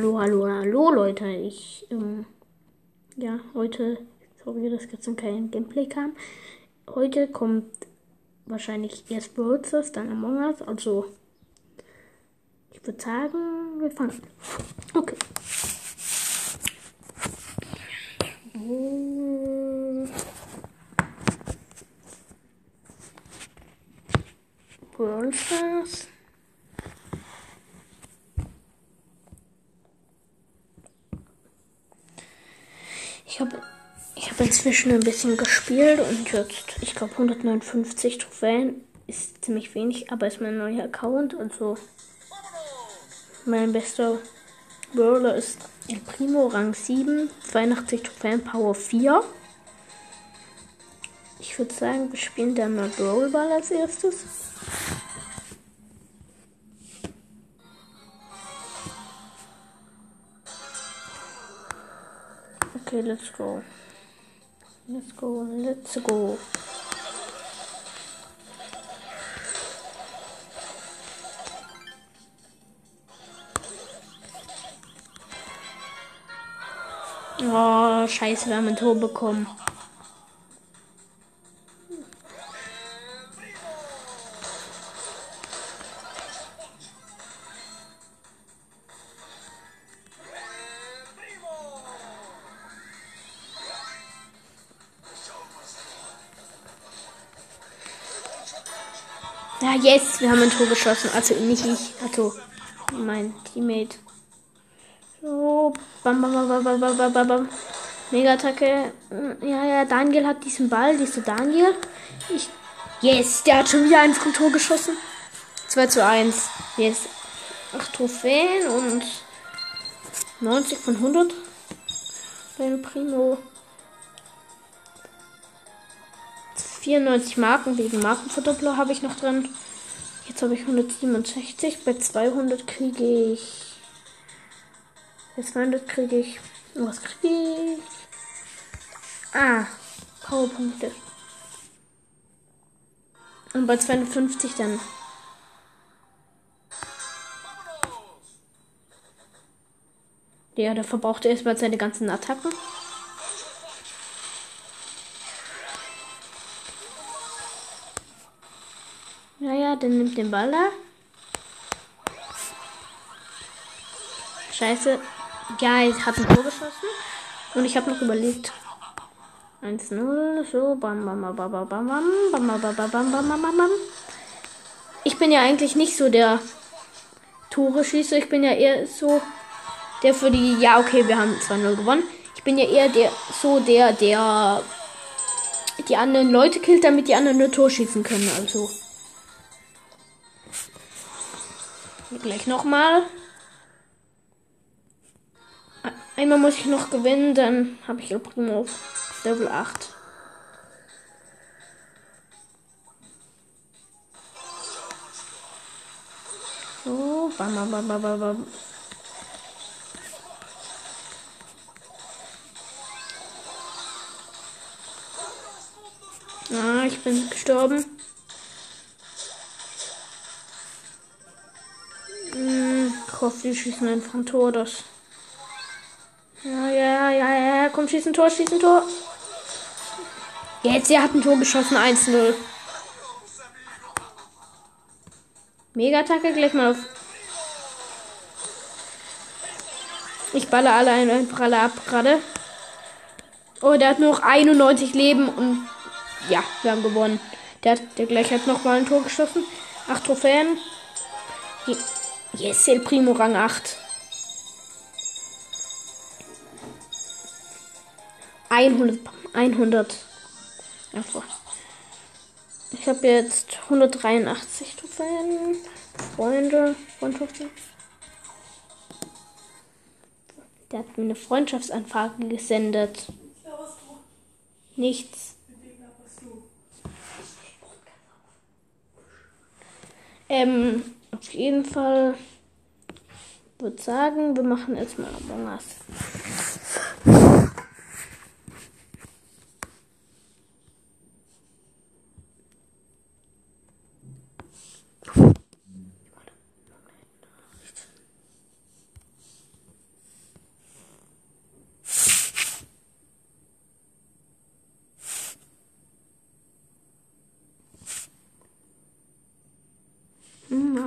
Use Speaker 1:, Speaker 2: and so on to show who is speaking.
Speaker 1: Hallo, hallo, hallo Leute. Ich, ähm, ja, heute, sorry, dass gestern kein Gameplay kam. Heute kommt wahrscheinlich erst Brawl dann Among Us. Also, ich würde sagen, wir fangen. Okay. Brawl. Ich habe inzwischen ein bisschen gespielt und jetzt, ich glaube 159 Trophäen ist ziemlich wenig, aber ist mein neuer Account. Also mein bester Brawler ist El Primo, Rang 7, 82 Trophäen, Power 4. Ich würde sagen, wir spielen dann mal Brawlball als erstes. Okay, let's go. Let's go, let's go. Oh, scheiße, wir haben ein Tor bekommen. Ja, yes, wir haben ein Tor geschossen. Also nicht ich, also mein Teammate. So, bam, bam, bam, bam, bam, bam, bam, bam. Mega-Attacke. Ja, ja, Daniel hat diesen Ball. Siehst du Daniel? Ich. Yes, der hat schon wieder ein Tor geschossen. 2 zu 1. Yes. 8 Trophäen und 90 von 100. Beim Primo. 94 Marken wegen Markenverdoppler habe ich noch drin. Jetzt habe ich 167. Bei 200 kriege ich. Bei 200 kriege ich. Was kriege ich? Ah, Powerpunkte. Und bei 250 dann. Ja, der verbraucht erstmal seine ganzen Attacken. Ja, ja, dann nimmt den Ball da. Scheiße. Geil, hat ein Tor geschossen. Und ich habe noch überlegt. 1-0, so, bam, bam, bam, bam, bam, bam, bam, bam, bam, bam, bam, bam, bam. Ich bin ja eigentlich nicht so der Tore schießer. Ich bin ja eher so der für die. Ja, okay, wir haben 2-0 gewonnen. Ich bin ja eher der so der, der die anderen Leute killt, damit die anderen nur Tor schießen können. Also. Gleich nochmal. Einmal muss ich noch gewinnen, dann habe ich El Primo auf Level 8. So, bam, bam, bam, bam, bam. Ah, ich bin gestorben. Ich die schießen einfach ein Tor. Das. Ja, ja, ja, ja. Komm, schieß ein Tor, schieß ein Tor. Jetzt, er hat ein Tor geschossen. 1-0. Mega-Attacke gleich mal auf. Ich balle alle einfach alle ab gerade. Oh, der hat nur noch 91 Leben und ja, wir haben gewonnen. Der, hat, der gleich hat noch mal ein Tor geschossen. Acht Trophäen. Yes, El Primo Rang 8. 100. 100. Einfach. Ich habe jetzt 183 Trophäen. Freunde. Freundschaften. Der hat mir eine Freundschaftsanfrage gesendet. Nichts. Ähm, auf jeden Fall würde sagen, wir machen erstmal Among Us.